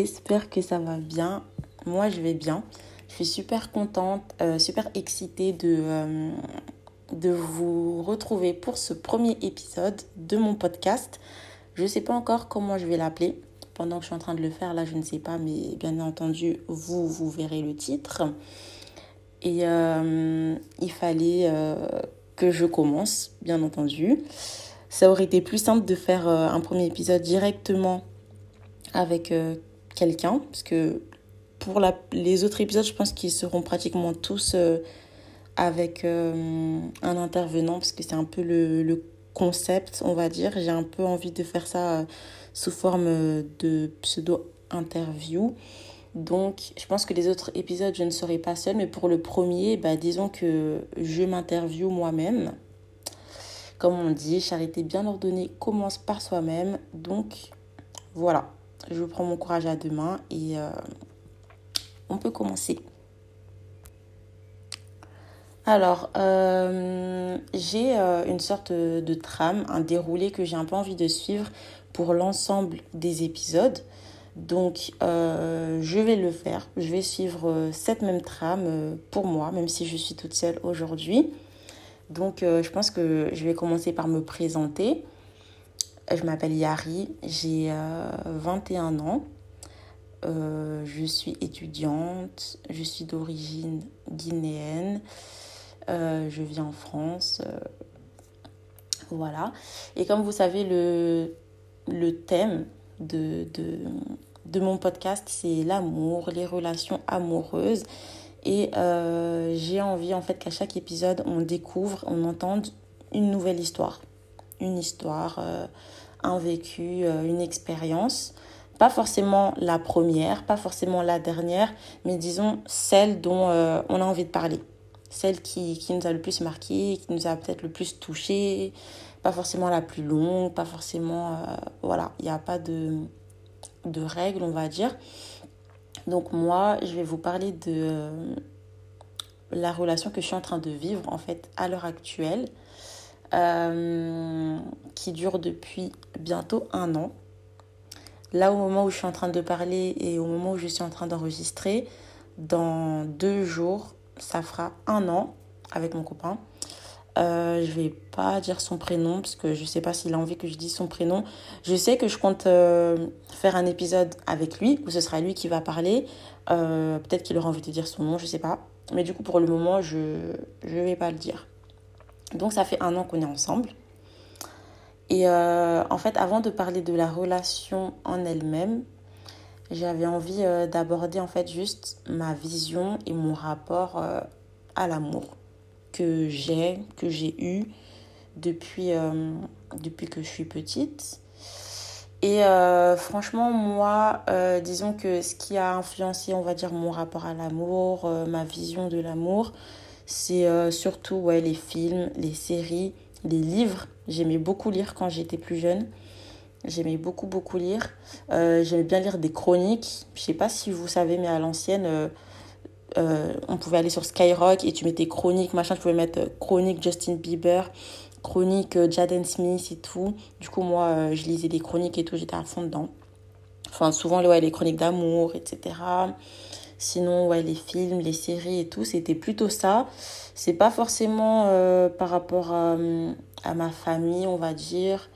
j'espère que ça va bien. Moi, je vais bien. Je suis super contente, euh, super excitée de, euh, de vous retrouver pour ce premier épisode de mon podcast. Je ne sais pas encore comment je vais l'appeler. Pendant que je suis en train de le faire, là, je ne sais pas, mais bien entendu, vous, vous verrez le titre. Et euh, il fallait que je commence, bien entendu. Ça aurait été plus simple de faire un premier épisode directement avec quelqu'un, parce que pour la, les autres épisodes, je pense qu'ils seront pratiquement tous euh, avec euh, un intervenant, parce que c'est un peu le, le, concept, on va dire. J'ai un peu envie de faire ça euh, sous forme de pseudo-interview. Donc, je pense que les autres épisodes, je ne serai pas seule, mais pour le premier, bah, disons que je m'interview moi-même. Comme on dit, charité bien ordonnée commence par soi-même. Donc, voilà je prends mon courage à deux mains et euh, on peut commencer. Alors, euh, j'ai euh, une sorte de trame, un déroulé que j'ai un peu envie de suivre pour l'ensemble des épisodes. Donc, je vais le faire. Je vais suivre cette même trame pour moi, même si je suis toute seule aujourd'hui. Donc, je pense que je vais commencer par me présenter. Je m'appelle Yari, j'ai 21 euh, ans. Euh, je suis étudiante, je suis d'origine guinéenne, euh, je vis en France. voilà. Et comme vous savez, le, le thème de, de, de mon podcast, c'est l'amour, les relations amoureuses. Et j'ai envie en fait qu'à chaque épisode, on découvre, on entende une nouvelle histoire. Une histoire un vécu, euh, une expérience. Pas forcément la première, pas forcément la dernière, mais disons celle dont euh, on a envie de parler. Celle qui, nous a le plus marqué, qui nous a peut-être le plus touché. Pas forcément la plus longue, pas forcément... Euh, voilà, il n'y a pas de, de règles, on va dire. Donc moi, je vais vous parler de la relation que je suis en train de vivre en fait à l'heure actuelle. Euh, qui dure depuis bientôt un an. Là, au moment où je suis en train de parler et au moment où je suis en train d'enregistrer, dans deux jours, ça fera un an avec mon copain. Euh, je vais pas dire son prénom parce que je sais pas s'il a envie que je dise son prénom. Je sais que je compte euh, faire un épisode avec lui où ce sera lui qui va parler. Euh, peut-être qu'il aura envie de dire son nom, je sais pas. Mais du coup, pour le moment, je ne vais pas le dire. Donc ça fait un an qu'on est ensemble. Et euh, en fait, avant de parler de la relation en elle-même, j'avais envie euh, d'aborder en fait juste ma vision et mon rapport euh, à l'amour que j'ai, que j'ai eu depuis, depuis que je suis petite. Et franchement, moi, disons que ce qui a influencé, on va dire, mon rapport à l'amour, ma vision de l'amour, c'est euh, surtout les films, les séries, les livres. J'aimais beaucoup lire quand j'étais plus jeune. J'aimais beaucoup, beaucoup lire. Euh, j'aimais bien lire des chroniques. Je sais pas si vous savez, mais à l'ancienne, euh, on pouvait aller sur Skyrock et tu mettais chronique, machin. Tu pouvais mettre chronique Justin Bieber, chronique Jaden Smith et tout. Du coup, moi, je lisais des chroniques et tout. J'étais à fond dedans. Enfin, souvent, ouais, les chroniques d'amour, etc. Sinon, ouais, les films, les séries et tout, c'était plutôt ça. C'est pas forcément euh, par rapport à, à, ma famille, on va dire.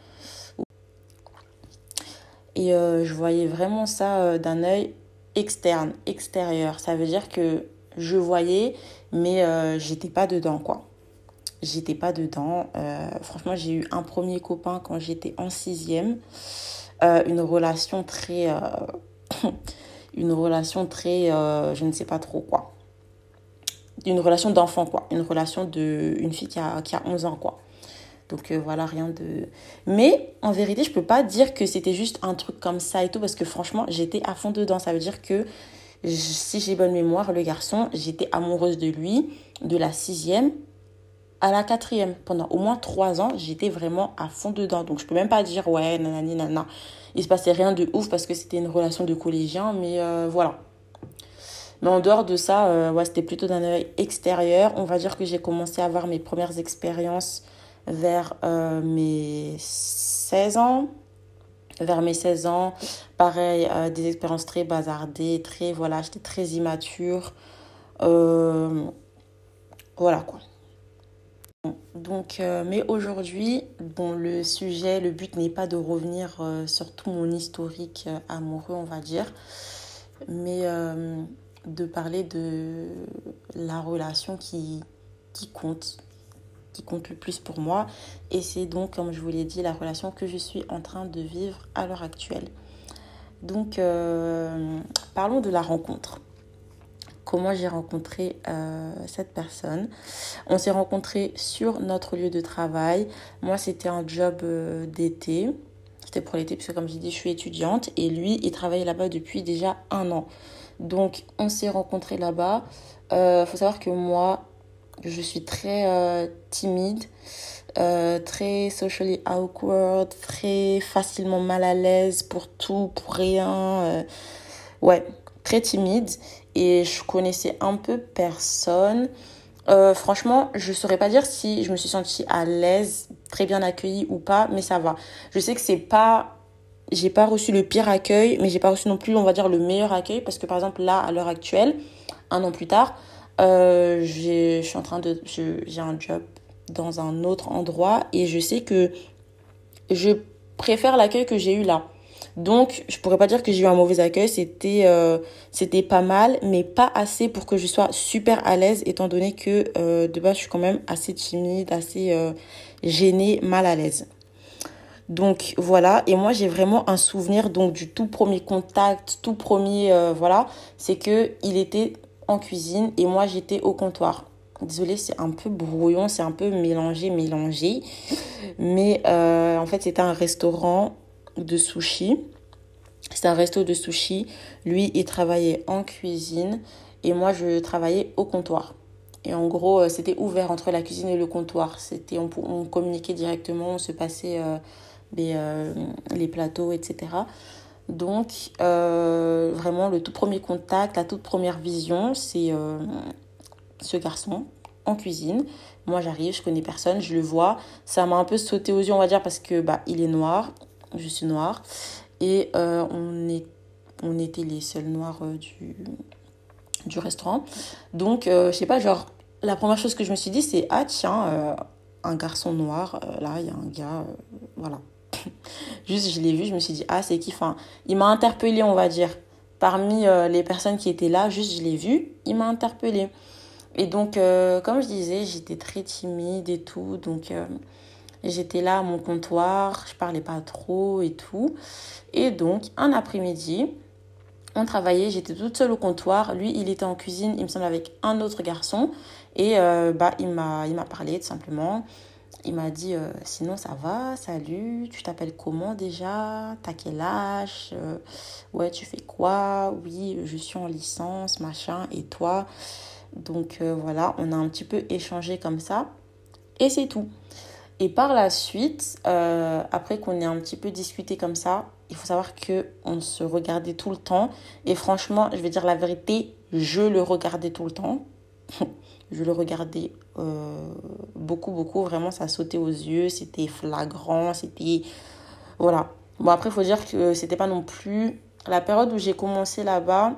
Et euh, je voyais vraiment ça euh, d'un œil externe, extérieur. Ça veut dire que je voyais, mais j'étais pas dedans, quoi. J'étais pas dedans. franchement, j'ai eu un premier copain quand j'étais en sixième. une relation très une relation très, euh, je ne sais pas trop quoi. Une relation d'enfant, quoi. Une relation de fille qui a, qui a 11 ans, quoi. Donc euh, voilà, rien de... Mais en vérité, je peux pas dire que c'était juste un truc comme ça et tout, parce que franchement, j'étais à fond dedans. Ça veut dire que, si j'ai bonne mémoire, le garçon, j'étais amoureuse de lui de la sixième à la quatrième. Pendant au moins trois ans, j'étais vraiment à fond dedans. Donc je peux même pas dire, ouais, nanani, nanana il se passait rien de ouf parce que c'était une relation de collégien, mais euh, voilà. Mais en dehors de ça, euh, c'était plutôt d'un œil extérieur. On va dire que j'ai commencé à avoir mes premières expériences vers euh, mes 16 ans. vers mes 16 ans. Pareil, des expériences très bazardées, très, voilà, j'étais très immature. Voilà quoi. Donc, euh, mais aujourd'hui, bon, le sujet, le but n'est pas de revenir sur tout mon historique amoureux, on va dire, mais de parler de la relation qui, compte, qui compte le plus pour moi. Et c'est donc, comme je vous l'ai dit, la relation que je suis en train de vivre à l'heure actuelle. Donc, euh, parlons de la rencontre. Comment j'ai rencontré euh, cette personne On s'est rencontrés sur notre lieu de travail. Moi, c'était un job euh, d'été. C'était pour l'été, puisque comme j'ai dit, je suis étudiante. Et lui, il travaillait là-bas depuis déjà un an. Donc, on s'est rencontrés là-bas. Il faut savoir que moi, je suis très euh, timide, euh, très socially awkward, très facilement mal à l'aise pour tout, pour rien. Euh, ouais, très timide. Et je connaissais un peu personne. franchement, je ne saurais pas dire si je me suis sentie à l'aise, très bien accueillie ou pas, mais ça va. Je sais que c'est pas j'ai pas reçu le pire accueil, mais j'ai pas reçu non plus, on va dire, le meilleur accueil parce que par exemple là, à l'heure actuelle, un an plus tard, euh, je suis en train de j'ai un job dans un autre endroit et je sais que je préfère l'accueil que j'ai eu là. Donc, je pourrais pas dire que j'ai eu un mauvais accueil, c'était euh, c'était pas mal, mais pas assez pour que je sois super à l'aise, étant donné que euh, de base je suis quand même assez timide, assez euh, gênée, mal à l'aise. Donc voilà, et moi j'ai vraiment un souvenir donc du tout premier contact, tout premier voilà, c'est que il était en cuisine et moi j'étais au comptoir. Désolée, c'est un peu brouillon, c'est un peu mélangé, mélangé. Mais en fait, c'était un restaurant de sushi. C'est un resto de sushi. Lui, il travaillait en cuisine et moi, je travaillais au comptoir. Et en gros, euh, c'était ouvert entre la cuisine et le comptoir. C'était, on, on communiquait directement, on se passait euh, les plateaux, etc. Donc, euh, vraiment, le tout premier contact, la toute première vision, c'est euh, ce garçon en cuisine. Moi, j'arrive, je connais personne, je le vois. Ça m'a un peu sauté aux yeux, on va dire, parce que bah, il est noir, je suis noire. Et euh, on, est, on était les seuls noirs du, du restaurant. Donc, je sais pas, genre, la première chose que je me suis dit, c'est Ah, tiens, un garçon noir, là, il y a un gars, voilà. Juste, je l'ai vu, je me suis dit, ah, c'est qui? Enfin, Il m'a interpellé, on va dire. Parmi euh, les personnes qui étaient là, juste, je l'ai vu, il m'a interpellé. Et donc, euh, comme je disais, j'étais très timide et tout. Donc, euh, j'étais là à mon comptoir, je parlais pas trop et tout. Et donc, un après-midi, on travaillait, j'étais toute seule au comptoir. Lui, il était en cuisine, il me semble, avec un autre garçon. Et bah, il m'a parlé tout simplement. Il m'a dit euh, sinon ça va, salut, tu t'appelles comment déjà? T'as quel âge? Euh, Ouais, tu fais quoi? Oui, je suis en licence, machin, et toi Donc euh, voilà, on a un petit peu échangé comme ça. Et c'est tout. Et par la suite, après qu'on ait un petit peu discuté comme ça, il faut savoir que on se regardait tout le temps. Et franchement, je vais dire la vérité, je le regardais tout le temps. je le regardais euh, beaucoup, beaucoup. Vraiment, ça sautait aux yeux. C'était flagrant. C'était. Voilà. Bon, après, il faut dire que c'était pas non plus. La période où j'ai commencé là-bas,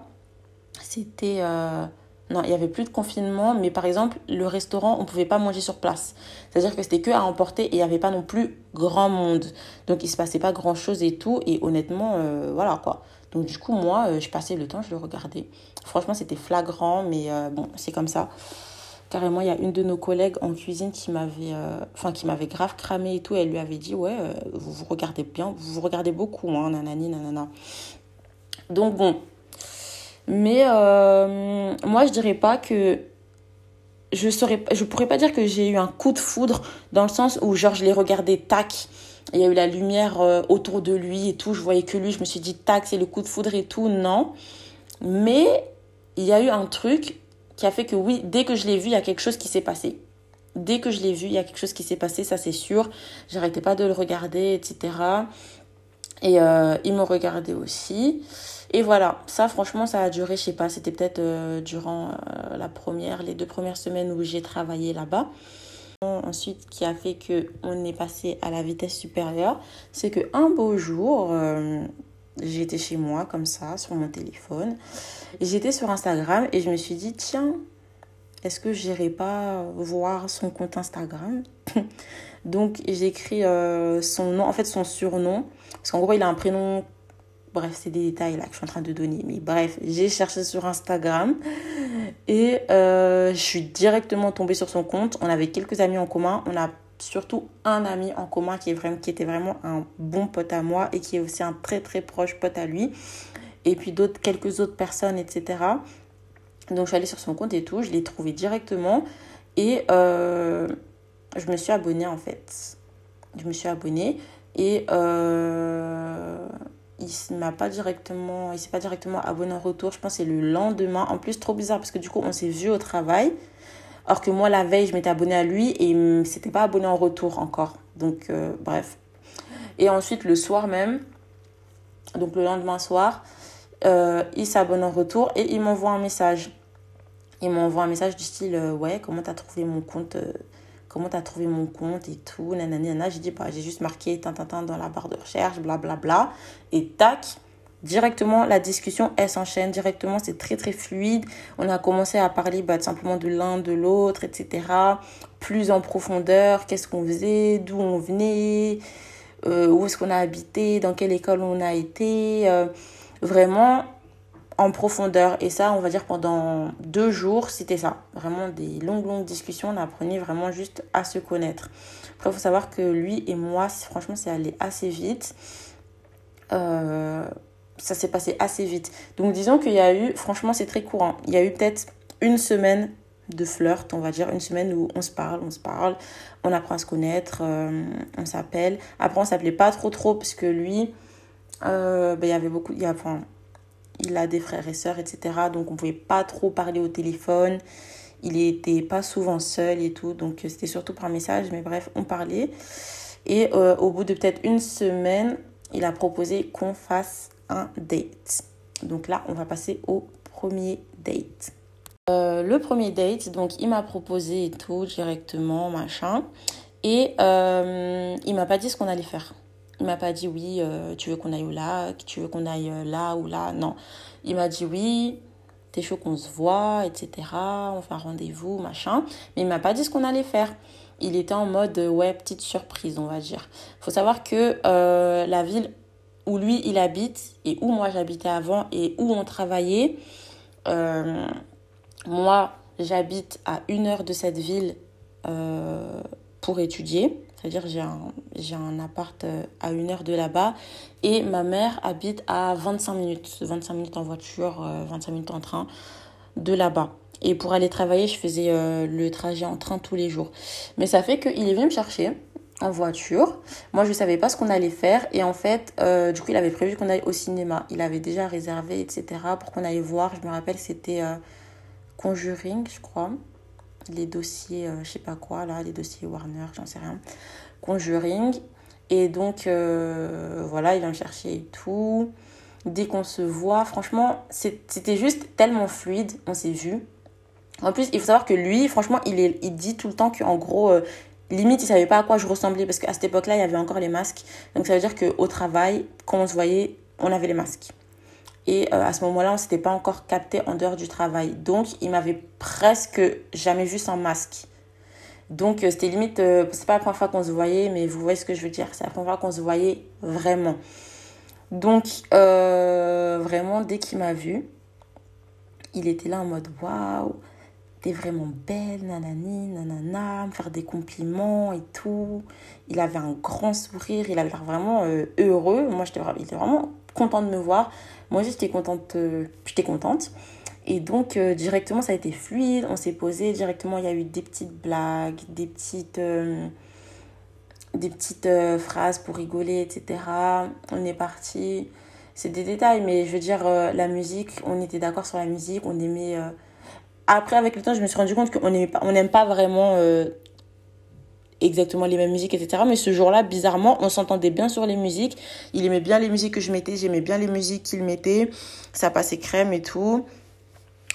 c'était. Euh, non, il n'y avait plus de confinement, mais par exemple, le restaurant, on ne pouvait pas manger sur place. C'est-à-dire que c'était que à emporter et il n'y avait pas non plus grand monde. Donc, il ne se passait pas grand-chose et tout. Et honnêtement, euh, voilà quoi. Donc, du coup, moi, je passais le temps, je le regardais. Franchement, c'était flagrant, mais bon, c'est comme ça. Carrément, il y a une de nos collègues en cuisine qui m'avait euh, enfin, qui m'avait grave cramé et tout. Elle lui avait dit Ouais, euh, vous vous regardez bien, vous vous regardez beaucoup, hein, nanani, nanana. Donc, bon. Mais euh, moi, je dirais pas que. Je saurais, je pourrais pas dire que j'ai eu un coup de foudre dans le sens où, genre, je l'ai regardé tac. Il y a eu la lumière autour de lui et tout. Je voyais que lui. Je me suis dit tac, c'est le coup de foudre et tout. Non. Mais il y a eu un truc qui a fait que oui, dès que je l'ai vu, il y a quelque chose qui s'est passé. Dès que je l'ai vu, il y a quelque chose qui s'est passé, ça c'est sûr. J'arrêtais pas de le regarder, etc. Et euh, il me regardait aussi. Et voilà, ça franchement, ça a duré, je sais pas, c'était peut-être euh, durant euh, la première, les deux premières semaines où j'ai travaillé là-bas. Ensuite, qui a fait que on est passé à la vitesse supérieure, c'est que un beau jour, euh, j'étais chez moi comme ça sur mon téléphone, j'étais sur Instagram et je me suis dit tiens, est-ce que j'irai pas voir son compte Instagram? Donc j'écris euh, son nom, en fait son surnom, parce qu'en gros il a un prénom Bref, c'est des détails là que je suis en train de donner. Mais bref, j'ai cherché sur Instagram et euh, je suis directement tombée sur son compte. On avait quelques amis en commun. On a surtout un ami en commun qui, est vraiment, qui était vraiment un bon pote à moi et qui est aussi un très très proche pote à lui. Et puis d'autres, quelques autres personnes, etc. Donc je suis allée sur son compte et tout. Je l'ai trouvé directement et euh, je me suis abonnée en fait. Je me suis abonnée et... Euh, il m'a pas directement il s'est pas directement abonné en retour. Je pense c'est le lendemain. En plus trop bizarre parce que du coup on s'est vu au travail. Alors que moi la veille je m'étais abonné à lui et il s'était pas abonné en retour encore. Donc euh, bref. Et ensuite le soir même donc le lendemain soir euh, il s'abonne en retour et il m'envoie un message. Il m'envoie un message du style euh, ouais comment t'as trouvé mon compte comment tu as trouvé mon compte et tout, nanani, nanana. J'ai dit, bah, j'ai juste marqué dans la barre de recherche, blablabla. Bla, bla. Et tac, directement, la discussion, elle s'enchaîne directement, c'est très très fluide. On a commencé à parler bah, simplement de l'un, de l'autre, etc. Plus en profondeur, qu'est-ce qu'on faisait, d'où on venait, euh, où est-ce qu'on a habité, dans quelle école on a été. Euh, vraiment, en profondeur. Et ça, on va dire pendant deux jours, c'était ça. Vraiment des longues, longues discussions. On apprenait vraiment juste à se connaître. Après, il faut savoir que lui et moi, franchement, c'est allé assez vite. Euh, ça s'est passé assez vite. Donc, disons qu'il y a eu, franchement, c'est très courant. Il y a eu peut-être une semaine de flirt, on va dire, une semaine où on se parle, on se parle, on apprend à se connaître, euh, on s'appelle. Après, on s'appelait pas trop, trop, parce que lui, euh, ben, il y avait beaucoup, il y a, il a des frères et sœurs, etc. Donc on pouvait pas trop parler au téléphone. Il était pas souvent seul et tout. Donc c'était surtout par message. Mais bref, on parlait. Et euh, au bout de peut-être une semaine, il a proposé qu'on fasse un date. Donc là, on va passer au premier date. Euh, le premier date, donc il m'a proposé et tout directement, machin. Et euh, il m'a pas dit ce qu'on allait faire. Il m'a pas dit oui, euh, tu veux qu'on aille là, tu veux qu'on aille euh, là ou là. Non. Il m'a dit oui, t'es chaud qu'on se voit, etc. On fait un rendez-vous, machin. Mais il m'a pas dit ce qu'on allait faire. Il était en mode, ouais, petite surprise, on va dire. faut savoir que euh, la ville où lui, il habite et où moi j'habitais avant et où on travaillait, moi, j'habite à une heure de cette ville pour étudier. C'est-à-dire j'ai un, j'ai un appart euh, à une heure de là-bas et ma mère habite à 25 minutes, 25 minutes en voiture, 25 euh, minutes en train de là-bas. Et pour aller travailler, je faisais euh, le trajet en train tous les jours. Mais ça fait qu'il est venu me chercher en voiture. Moi, je ne savais pas ce qu'on allait faire. Et en fait, du coup, il avait prévu qu'on aille au cinéma. Il avait déjà réservé, etc. pour qu'on aille voir. Je me rappelle, c'était Conjuring, je crois les dossiers, euh, je sais pas quoi, là, les dossiers Warner, j'en sais rien, Conjuring. Et donc, euh, voilà, il vient chercher et tout. Dès qu'on se voit, franchement, c'était juste tellement fluide, on s'est vu. En plus, il faut savoir que lui, franchement, il, est, il dit tout le temps qu'en gros, euh, limite, il savait pas à quoi je ressemblais parce qu'à cette époque-là, il y avait encore les masques. Donc, ça veut dire qu'au travail, quand on se voyait, on avait les masques. Et euh, à ce moment-là, on s'était pas encore capté en dehors du travail. Donc, il m'avait presque jamais vu sans masque. Donc, euh, c'était limite, euh, c'est pas la première fois qu'on se voyait, mais vous voyez ce que je veux dire. C'est la première fois qu'on se voyait vraiment. Donc, vraiment, dès qu'il m'a vu, il était là en mode waouh, t'es vraiment belle, nanani, nanana, me faire des compliments et tout. Il avait un grand sourire, il avait l'air vraiment heureux. Moi, j'étais il était vraiment content de me voir. Moi j'étais contente, euh, j'étais contente. Et donc, euh, directement, ça a été fluide. On s'est posé. Directement, il y a eu des petites blagues, des petites, euh, des petites phrases pour rigoler, etc. On est parti. C'est des détails, mais je veux dire, la musique, on était d'accord sur la musique. On aimait. Après, avec le temps, je me suis rendu compte qu'on n'aime pas, on pas vraiment exactement les mêmes musiques, etc. Mais ce jour-là, bizarrement, on s'entendait bien sur les musiques. Il aimait bien les musiques que je mettais, j'aimais bien les musiques qu'il mettait. Ça passait crème et tout.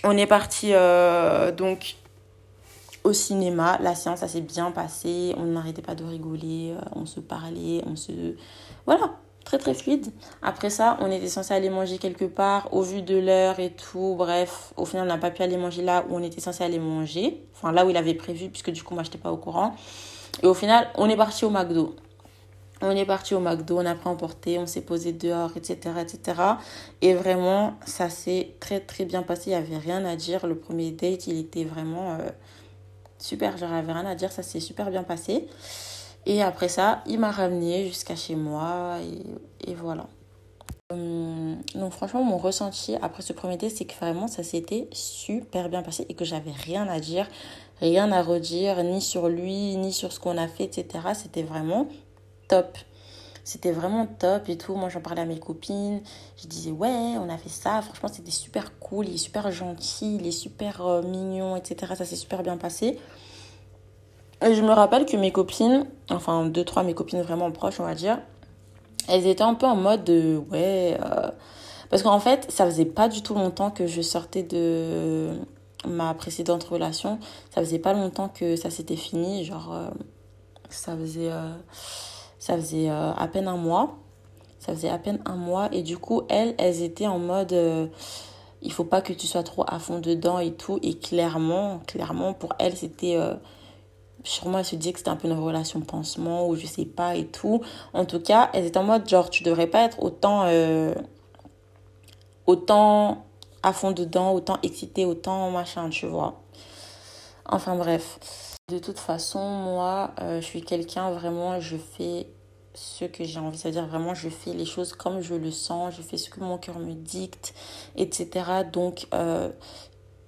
On est parti, euh, donc, au cinéma, la séance, ça s'est bien passé. On n'arrêtait pas de rigoler, euh, on se parlait, on se... Voilà, très très fluide. Après ça, on était censé aller manger quelque part, au vu de l'heure et tout. Bref, au final, on n'a pas pu aller manger là où on était censé aller manger. Enfin, là où il avait prévu, puisque du coup, moi, je n'étais pas au courant. Et au final, on est parti au McDo. On est parti au McDo, on a pris emporté, on s'est posé dehors, etc., etc. Et vraiment, ça s'est très, très bien passé. Il n'y avait rien à dire. Le premier date, il était vraiment euh, super. J'avais rien à dire. Ça s'est super bien passé. Et après ça, il m'a ramené jusqu'à chez moi. Et, voilà. Hum, donc franchement, mon ressenti après ce premier date, c'est que vraiment, ça s'était super bien passé et que j'avais rien à dire, rien à redire, ni sur lui, ni sur ce qu'on a fait, etc. C'était vraiment top. C'était vraiment top et tout. Moi, j'en parlais à mes copines. Je disais, ouais, on a fait ça. Franchement, c'était super cool. Il est super gentil. Il est super euh, mignon, etc. Ça s'est super bien passé. Et je me rappelle que mes copines, enfin, deux, trois, mes copines vraiment proches, on va dire, elles étaient un peu en mode de, ouais. Euh, parce qu'en fait, ça faisait pas du tout longtemps que je sortais de ma précédente relation. Ça faisait pas longtemps que ça s'était fini. Genre, euh, ça faisait ça faisait euh, à peine un mois. Ça faisait à peine un mois. Et du coup, elles, elles étaient en mode... Euh, il faut pas que tu sois trop à fond dedans et tout. Et clairement, clairement, pour elles, c'était... Euh, sûrement, elles se disaient que c'était un peu une relation pansement ou je sais pas et tout. En tout cas, elles étaient en mode genre, tu devrais pas être autant... autant à fond dedans, autant excité, autant machin, tu vois. Enfin bref. De toute façon, moi, euh, je suis quelqu'un vraiment, je fais ce que j'ai envie, c'est-à-dire vraiment, je fais les choses comme je le sens, je fais ce que mon cœur me dicte, etc. Donc, euh,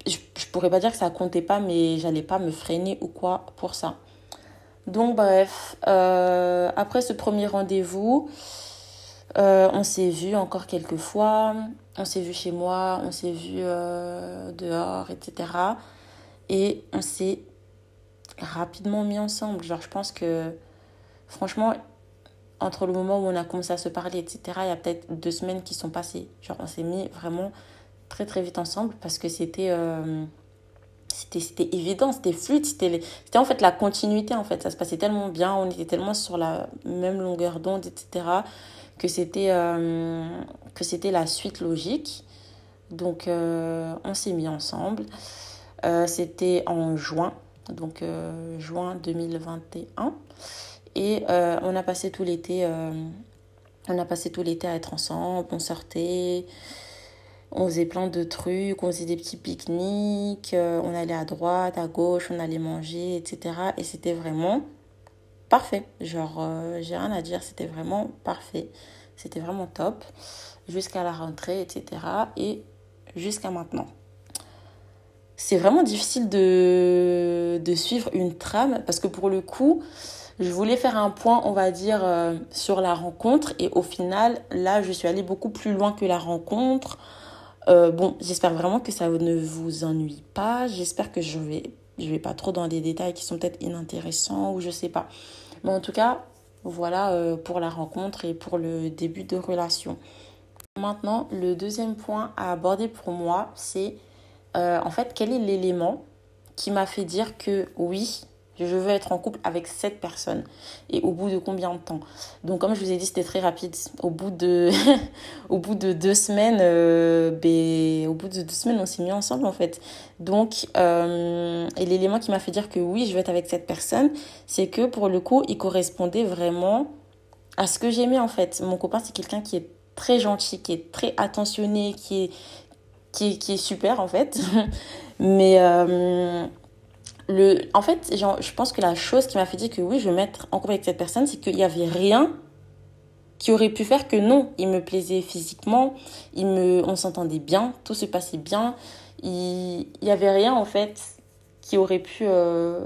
je, pourrais pas dire que ça comptait pas, mais j'allais pas me freiner ou quoi pour ça. Donc, bref, euh, après ce premier rendez-vous, on s'est vu encore quelques fois, on s'est vu chez moi, on s'est vu dehors, etc. Et on s'est rapidement mis ensemble. Genre, je pense que, franchement, entre le moment où on a commencé à se parler, etc., il y a peut-être deux semaines qui sont passées. Genre, on s'est mis vraiment très, très vite ensemble parce que c'était. Euh, c'était évident, c'était fluide, c'était en fait la continuité en fait. Ça se passait tellement bien, on était tellement sur la même longueur d'onde, etc., que c'était euh, que c'était la suite logique. Donc euh, on s'est mis ensemble. c'était en juin donc euh, juin 2021. Et euh, on a passé tout l'été euh, on a passé tout l'été à être ensemble, on sortait, on faisait plein de trucs, on faisait des petits pique-niques, on allait à droite, à gauche, on allait manger, etc. Et c'était vraiment parfait. Genre, j'ai rien à dire, c'était vraiment parfait. C'était vraiment top. Jusqu'à la rentrée, etc. Et jusqu'à maintenant c'est vraiment difficile de, de suivre une trame parce que pour le coup, je voulais faire un point, on va dire, euh, sur la rencontre et au final, là, je suis allée beaucoup plus loin que la rencontre. Euh, bon, j'espère vraiment que ça ne vous ennuie pas. J'espère que je vais, je vais pas trop dans des détails qui sont peut-être inintéressants ou je sais pas. Mais en tout cas, voilà euh, pour la rencontre et pour le début de relation. Maintenant, le deuxième point à aborder pour moi, c'est euh, en fait, quel est l'élément qui m'a fait dire que oui, je veux être en couple avec cette personne et au bout de combien de temps? Donc comme je vous ai dit c'était très rapide. Au bout de au bout de deux semaines euh, ben, au bout de deux semaines on s'est mis ensemble en fait. Donc euh, et l'élément qui m'a fait dire que oui je veux être avec cette personne c'est que pour le coup il correspondait vraiment à ce que j'aimais en fait. Mon copain c'est quelqu'un qui est très gentil qui est très attentionné qui est qui, qui est super en fait. Mais euh, le, en fait, je pense que la chose qui m'a fait dire que oui, je veux mettre en couple avec cette personne, c'est qu'il n'y avait rien qui aurait pu faire que non, il me plaisait physiquement, il me, on s'entendait bien, tout se passait bien. Il n'y avait rien en fait qui aurait pu euh,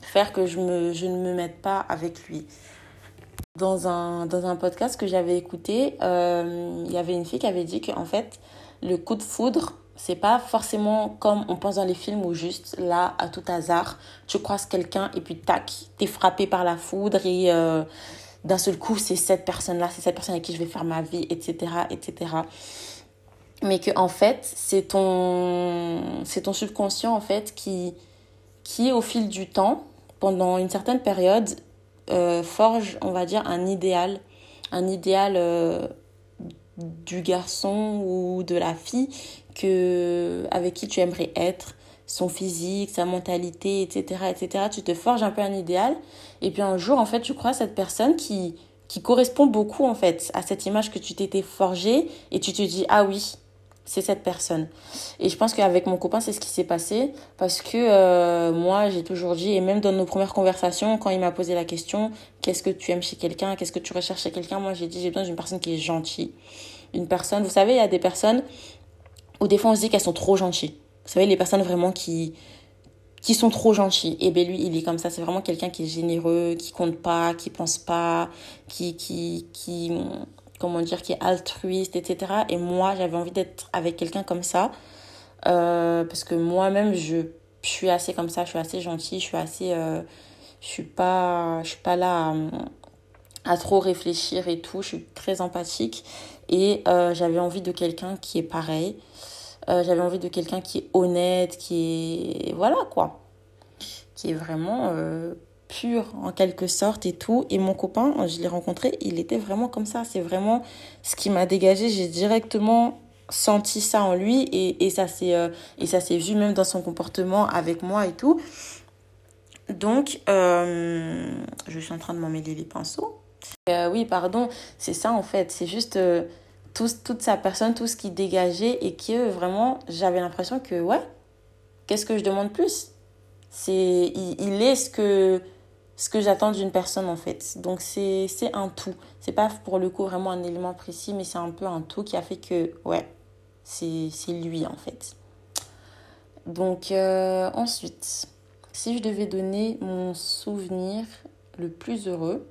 faire que je, me, je ne me mette pas avec lui. Dans un, dans un podcast que j'avais écouté, euh, il y avait une fille qui avait dit qu'en fait, le coup de foudre, c'est pas forcément comme on pense dans les films où juste là, à tout hasard, tu croises quelqu'un et puis tac, t'es frappé par la foudre et euh, d'un seul coup, c'est cette personne-là, c'est cette personne avec qui je vais faire ma vie, etc., etc. Mais que en fait, c'est ton, c'est ton subconscient en fait qui, qui, au fil du temps, pendant une certaine période, euh, forge, on va dire, un idéal, un idéal euh, du garçon ou de la fille que, avec qui tu aimerais être, son physique, sa mentalité, etc., etc. Tu te forges un peu un idéal. Et puis un jour, en fait, tu crois cette personne qui, qui correspond beaucoup, en fait, à cette image que tu t'étais forgée et tu te dis, ah oui, c'est cette personne. Et je pense qu'avec mon copain, c'est ce qui s'est passé parce que euh, moi, j'ai toujours dit, et même dans nos premières conversations, quand il m'a posé la question, qu'est-ce que tu aimes chez quelqu'un, qu'est-ce que tu recherches chez quelqu'un, moi j'ai dit, j'ai besoin d'une personne qui est gentille. Une personne, vous savez, il y a des personnes où des fois on se dit qu'elles sont trop gentilles. Vous savez, les personnes vraiment qui qui sont trop gentilles. Et ben lui, il est comme ça. C'est vraiment quelqu'un qui est généreux, qui compte pas, qui pense pas, qui, qui, qui, comment dire, qui est altruiste, etc. Et moi, j'avais envie d'être avec quelqu'un comme ça. Euh, parce que moi-même, je, suis assez comme ça, je suis assez gentille, je suis assez. Euh, je suis pas, je suis pas là à, trop réfléchir et tout. Je suis très empathique. Et euh, j'avais envie de quelqu'un qui est pareil. j'avais envie de quelqu'un qui est honnête, qui est. Voilà quoi. Qui est vraiment pur en quelque sorte et tout. Et mon copain, je l'ai rencontré, il était vraiment comme ça. C'est vraiment ce qui m'a dégagé. J'ai directement senti ça en lui et, et ça s'est euh, et ça s'est vu même dans son comportement avec moi et tout. Donc, euh, je suis en train de m'emmêler les pinceaux. Euh, oui, pardon, c'est ça en fait. C'est juste tout, toute sa personne, tout ce qui dégageait et que vraiment, j'avais l'impression que, ouais, qu'est-ce que je demande plus? C'est, il, il est ce que ce que j'attends d'une personne en fait. Donc c'est un tout. C'est pas pour le coup vraiment un élément précis, mais c'est un peu un tout qui a fait que, ouais, c'est lui en fait. Donc euh, ensuite, si je devais donner mon souvenir le plus heureux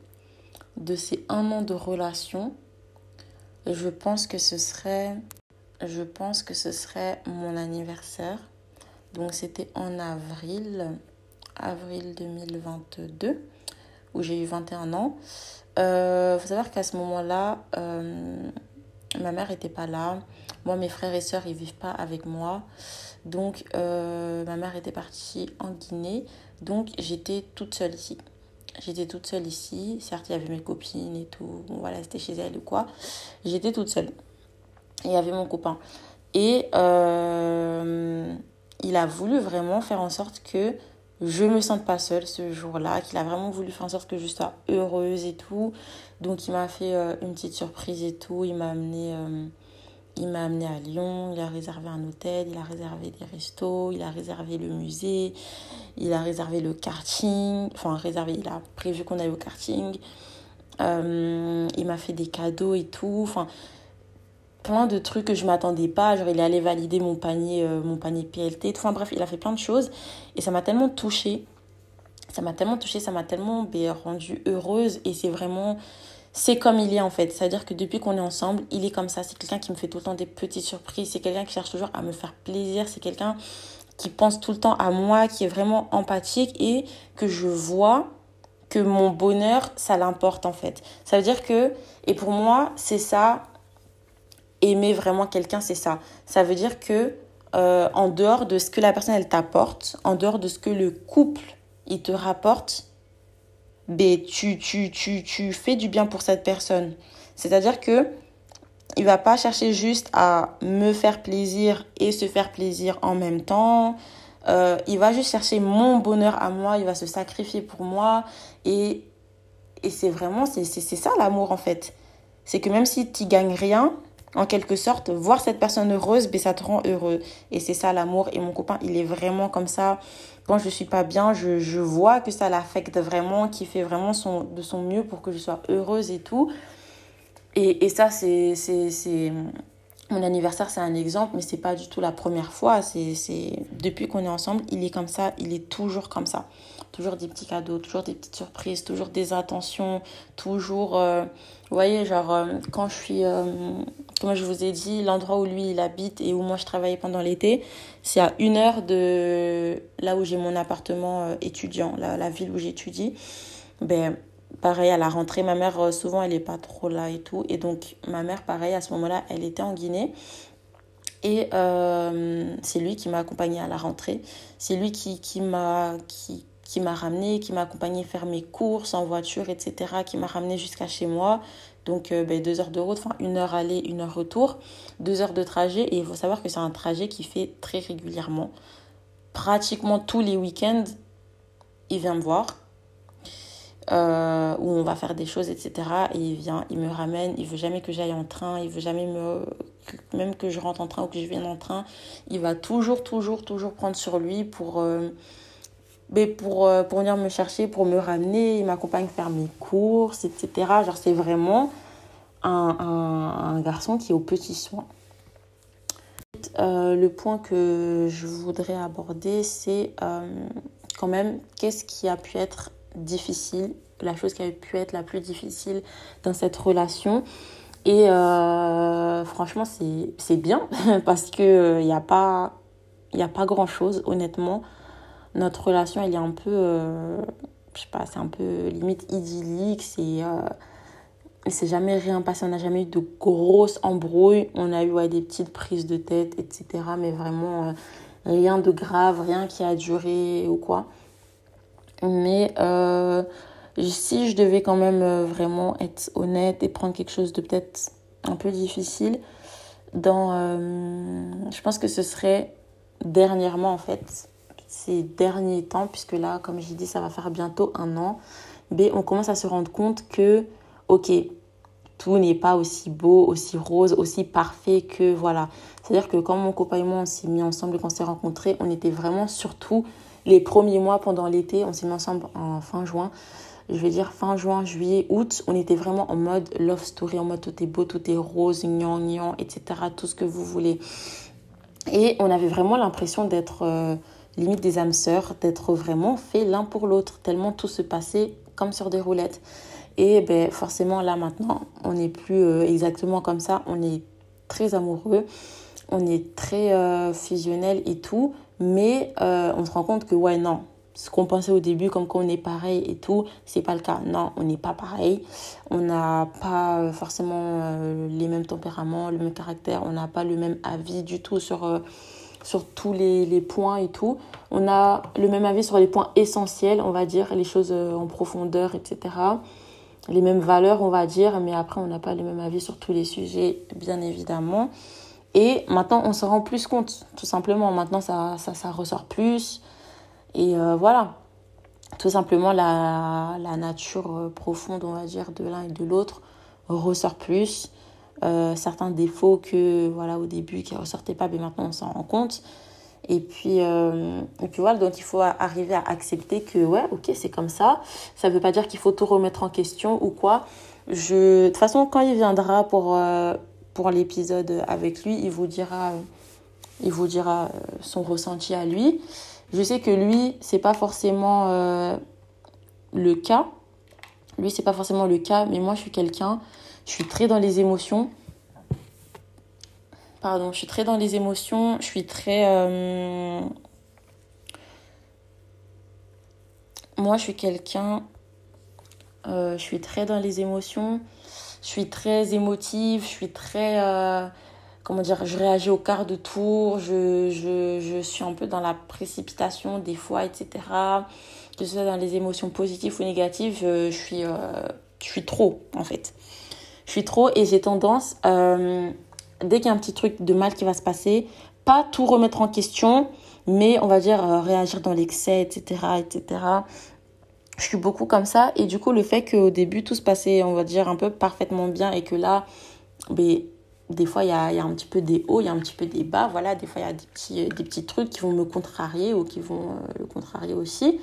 de ces un an de relation, je pense que ce serait, je pense que ce serait mon anniversaire. Donc c'était en avril avril 2022, où j'ai eu 21 ans. Il euh, faut savoir qu'à ce moment-là, euh, ma mère n'était pas là. Moi, mes frères et sœurs, ils vivent pas avec moi. Donc, euh, ma mère était partie en Guinée. Donc, j'étais toute seule ici. J'étais toute seule ici. Certes, il y avait mes copines et tout. Voilà, c'était chez elle ou quoi. J'étais toute seule. il y avait mon copain. Et il a voulu vraiment faire en sorte que je me sente pas seule ce jour-là, qu'il a vraiment voulu faire en sorte que je sois heureuse et tout. Donc il m'a fait euh, une petite surprise et tout. Il m'a amené, euh, il m'a amené à Lyon. Il a réservé un hôtel, il a réservé des restos, il a réservé le musée, il a réservé le karting. Enfin réservé, il a prévu qu'on aille au karting. Euh, il m'a fait des cadeaux et tout. Enfin plein de trucs que je m'attendais pas. Genre, il allait valider mon panier, euh, mon panier PLT. Enfin, bref, il a fait plein de choses. Et ça m'a tellement touchée. Ça m'a tellement touchée, ça m'a tellement ben, rendue heureuse. Et c'est vraiment. C'est comme il est en fait. C'est-à-dire que depuis qu'on est ensemble, il est comme ça. C'est quelqu'un qui me fait tout le temps des petites surprises. C'est quelqu'un qui cherche toujours à me faire plaisir. C'est quelqu'un qui pense tout le temps à moi, qui est vraiment empathique et que je vois que mon bonheur, ça l'importe en fait. Ça veut dire que, et pour moi, c'est ça aimer vraiment quelqu'un, c'est ça. Ça veut dire que euh, en dehors de ce que la personne elle t'apporte, en dehors de ce que le couple il te rapporte, ben, tu, tu, tu, tu fais du bien pour cette personne. C'est-à-dire que il va pas chercher juste à me faire plaisir et se faire plaisir en même temps. Euh, il va juste chercher mon bonheur à moi, il va se sacrifier pour moi. Et, et c'est vraiment, c'est ça l'amour en fait. C'est que même si tu gagnes rien, en quelque sorte, voir cette personne heureuse, ben, ça te rend heureux. Et c'est ça l'amour. Et mon copain, il est vraiment comme ça. Quand je suis pas bien, je, je vois que ça l'affecte vraiment, qu'il fait vraiment son, de son mieux pour que je sois heureuse et tout. Et, et ça, c'est mon anniversaire, c'est un exemple, mais c'est pas du tout la première fois. C'est depuis qu'on est ensemble, il est comme ça, il est toujours comme ça. Toujours des petits cadeaux, toujours des petites surprises, toujours des attentions, toujours. Euh, vous voyez, genre, euh, quand je suis. Euh, comme je vous ai dit, l'endroit où lui il habite et où moi je travaillais pendant l'été, c'est à une heure de là où j'ai mon appartement étudiant, la, la ville où j'étudie. Ben, pareil, à la rentrée, ma mère, euh, souvent, elle n'est pas trop là et tout. Et donc, ma mère, pareil, à ce moment-là, elle était en Guinée. Et euh, c'est lui qui m'a accompagné à la rentrée. C'est lui qui, qui m'a qui, qui m'a ramené, qui m'a accompagné faire mes courses en voiture, etc., qui m'a ramené jusqu'à chez moi. Donc, euh, ben, deux heures de route, enfin, une heure aller, une heure retour, deux heures de trajet. Et il faut savoir que c'est un trajet qui fait très régulièrement. Pratiquement tous les week-ends, il vient me voir. Euh, où on va faire des choses, etc. Et il vient, il me ramène, il veut jamais que j'aille en train, il veut jamais me... Même que je rentre en train ou que je vienne en train, il va toujours, toujours, toujours prendre sur lui pour... Euh, ben, pour, euh, pour venir me chercher, pour me ramener, il m'accompagne faire mes courses, etc. Genre c'est vraiment un, un, garçon qui est au petit soin. Euh, le point que je voudrais aborder, c'est euh, quand même qu'est-ce qui a pu être difficile, la chose qui a pu être la plus difficile dans cette relation. Et franchement, c'est bien parce qu'il n'y a pas, a pas grand-chose, honnêtement. Notre relation, elle est un peu, euh, je sais pas, c'est un peu limite idyllique. C'est, euh, s'est jamais rien passé, on n'a jamais eu de grosses embrouilles. On a eu des petites prises de tête, etc. Mais vraiment, rien de grave, rien qui a duré ou quoi. Mais euh, si je devais quand même euh, vraiment être honnête et prendre quelque chose de peut-être un peu difficile, dans, euh, je pense que ce serait dernièrement en fait, ces derniers temps, puisque là, comme j'ai dit, ça va faire bientôt un an, mais on commence à se rendre compte que, ok, tout n'est pas aussi beau, aussi rose, aussi parfait que voilà. C'est-à-dire que quand mon copain et moi on s'est mis ensemble qu'on s'est rencontrés, on était vraiment surtout les premiers mois pendant l'été, on s'est mis ensemble en fin juin. Je vais dire fin juin, juillet, août, on était vraiment en mode love story, en mode tout est beau, tout est rose, gnan, gnan, etc. Tout ce que vous voulez. Et on avait vraiment l'impression d'être euh, limite des âmes sœurs, d'être vraiment fait l'un pour l'autre, tellement tout se passait comme sur des roulettes. Et ben, forcément, là maintenant, on n'est plus euh, exactement comme ça. On est très amoureux, on est très euh, fusionnel et tout. Mais euh, on se rend compte que, ouais, non, ce qu'on pensait au début, comme qu'on est pareil et tout, c'est pas le cas. Non, on n'est pas pareil. On n'a pas forcément les mêmes tempéraments, le même caractère. On n'a pas le même avis du tout sur, sur tous les, les, points et tout. On a le même avis sur les points essentiels, on va dire, les choses en profondeur, etc. Les mêmes valeurs, on va dire, mais après, on n'a pas le même avis sur tous les sujets, bien évidemment. Et maintenant, on se rend plus compte, tout simplement. Maintenant, ça, ça, ça ressort plus. Et euh, voilà. Tout simplement, la, la nature euh, profonde, on va dire, de l'un et de l'autre ressort plus. Euh, certains défauts que, voilà, au début, qui ressortaient pas, mais maintenant, on s'en rend compte. Et puis, euh, et puis voilà, donc il faut arriver à accepter que, ouais, ok, c'est comme ça. Ça ne veut pas dire qu'il faut tout remettre en question ou quoi. Je, de toute façon, quand il viendra pour, euh, pour l'épisode avec lui, il vous dira, il vous dira son ressenti à lui. Je sais que lui, c'est pas forcément le cas. Lui, c'est pas forcément le cas, mais moi, je suis quelqu'un, je suis très dans les émotions. Pardon, je suis très dans les émotions, je suis très. Euh... Moi, je suis quelqu'un. Euh, je suis très dans les émotions je suis très émotive, je suis très. Euh, comment dire Je réagis au quart de tour, je, je, je, suis un peu dans la précipitation des fois, etc. Que ce soit dans les émotions positives ou négatives, je, suis, je suis trop, en fait. Je suis trop et j'ai tendance, euh, dès qu'il y a un petit truc de mal qui va se passer, pas tout remettre en question, mais on va dire réagir dans l'excès, etc., etc je suis beaucoup comme ça. Et du coup, le fait qu'au début, tout se passait, on va dire, un peu parfaitement bien et que là, ben, des fois, il y a, y a, un petit peu des hauts, il y a un petit peu des bas. Voilà, des fois, il y a des petits, des petits trucs qui vont me contrarier ou qui vont euh, le contrarier aussi.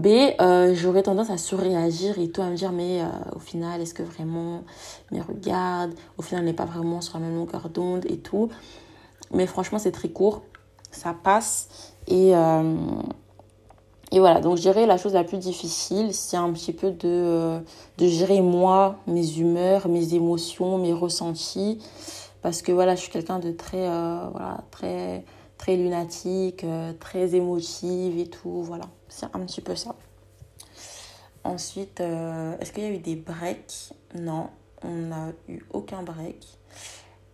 Mais euh, j'aurais tendance à surréagir et tout, à me dire, mais euh, au final, est-ce que vraiment, mais regarde, au final, on n'est pas vraiment sur la même longueur d'onde et tout. Mais franchement, c'est très court, ça passe. Et, euh, et voilà, donc gérer la chose la plus difficile, c'est un petit peu de, de gérer moi, mes humeurs, mes émotions, mes ressentis. Parce que voilà, je suis quelqu'un de très, voilà, très, très lunatique, très émotive et tout. Voilà, c'est un petit peu ça. Ensuite, est-ce qu'il y a eu des breaks? Non, on n'a eu aucun break.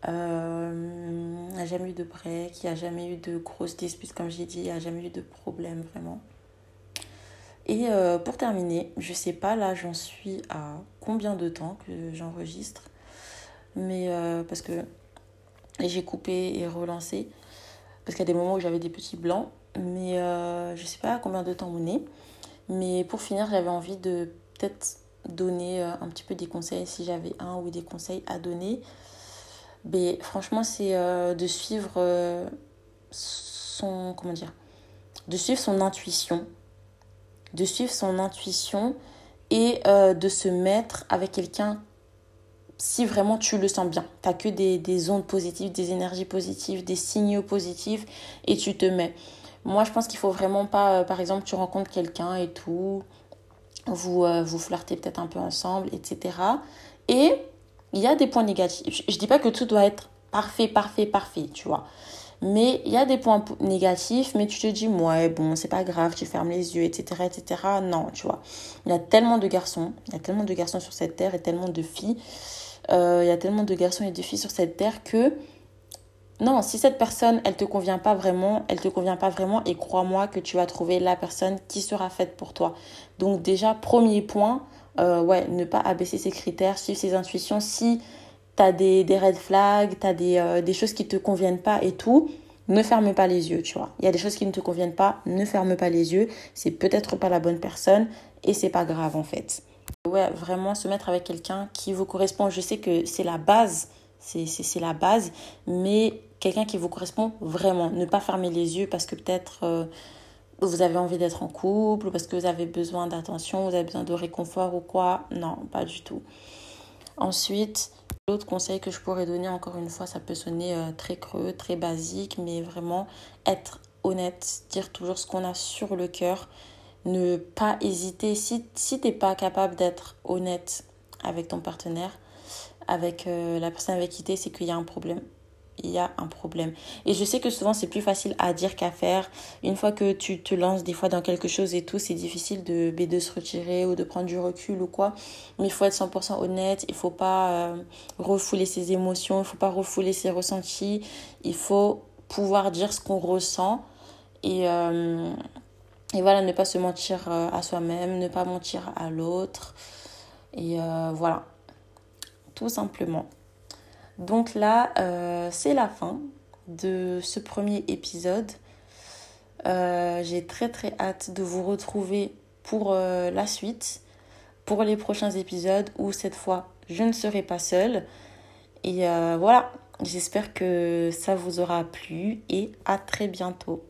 Euh, il n'y a jamais eu de break, il n'y a jamais eu de grosses disputes, comme j'ai dit, il n'y a jamais eu de problème vraiment. Et euh, pour terminer, je sais pas là j'en suis à combien de temps que j'enregistre, mais euh, parce que j'ai coupé et relancé, parce qu'il y a des moments où j'avais des petits blancs, mais euh, je sais pas combien de temps on est. Mais pour finir, j'avais envie de peut-être donner un petit peu des conseils si j'avais un ou des conseils à donner. Mais franchement, c'est de suivre son comment dire, de suivre son intuition de suivre son intuition et euh, de se mettre avec quelqu'un si vraiment tu le sens bien. Tu n'as que des, ondes positives, des énergies positives, des signaux positifs et tu te mets. Moi, je pense qu'il faut vraiment pas, euh, par exemple, tu rencontres quelqu'un et tout, vous, euh, vous flirtez peut-être un peu ensemble, etc. Et il y a des points négatifs. Je, ne dis pas que tout doit être parfait, parfait, parfait, tu vois. Mais il y a des points négatifs, mais tu te dis, ouais, bon, c'est pas grave, tu fermes les yeux, etc., etc. Non, tu vois. Il y a tellement de garçons, il y a tellement de garçons sur cette terre et tellement de filles. Euh, il y a tellement de garçons et de filles sur cette terre que non, si cette personne, elle te convient pas vraiment, elle te convient pas vraiment et crois-moi que tu vas trouver la personne qui sera faite pour toi. Donc déjà, premier point, euh, ouais, ne pas abaisser ses critères, suivre ses intuitions. Si t'as des, des red flags, t'as des, euh, des choses qui te conviennent pas et tout, ne ferme pas les yeux, tu vois. Il y a des choses qui ne te conviennent pas, ne ferme pas les yeux. C'est peut-être pas la bonne personne et c'est pas grave en fait. Ouais, vraiment se mettre avec quelqu'un qui vous correspond. Je sais que c'est la base, c'est la base, mais quelqu'un qui vous correspond vraiment. Ne pas fermer les yeux parce que peut-être euh, vous avez envie d'être en couple, ou parce que vous avez besoin d'attention, vous avez besoin de réconfort ou quoi. Non, pas du tout. Ensuite, L'autre conseil que je pourrais donner, encore une fois, ça peut sonner euh, très creux, très basique, mais vraiment être honnête, dire toujours ce qu'on a sur le cœur, ne pas hésiter. Si, si tu n'es pas capable d'être honnête avec ton partenaire, avec euh, la personne avec qui tu es, c'est qu'il y a un problème il y a un problème. Et je sais que souvent c'est plus facile à dire qu'à faire. Une fois que tu te lances des fois dans quelque chose et tout, c'est difficile de, de se retirer ou de prendre du recul ou quoi. Mais il faut être 100% honnête, il faut pas euh, refouler ses émotions, il faut pas refouler ses ressentis. Il faut pouvoir dire ce qu'on ressent et, euh, et voilà, ne pas se mentir à soi-même, ne pas mentir à l'autre. Et voilà, simplement. Donc là, euh, c'est la fin de ce premier épisode. Euh, j'ai très très hâte de vous retrouver pour euh, la suite, pour les prochains épisodes où cette fois je ne serai pas seule. Et voilà, j'espère que ça vous aura plu et à très bientôt.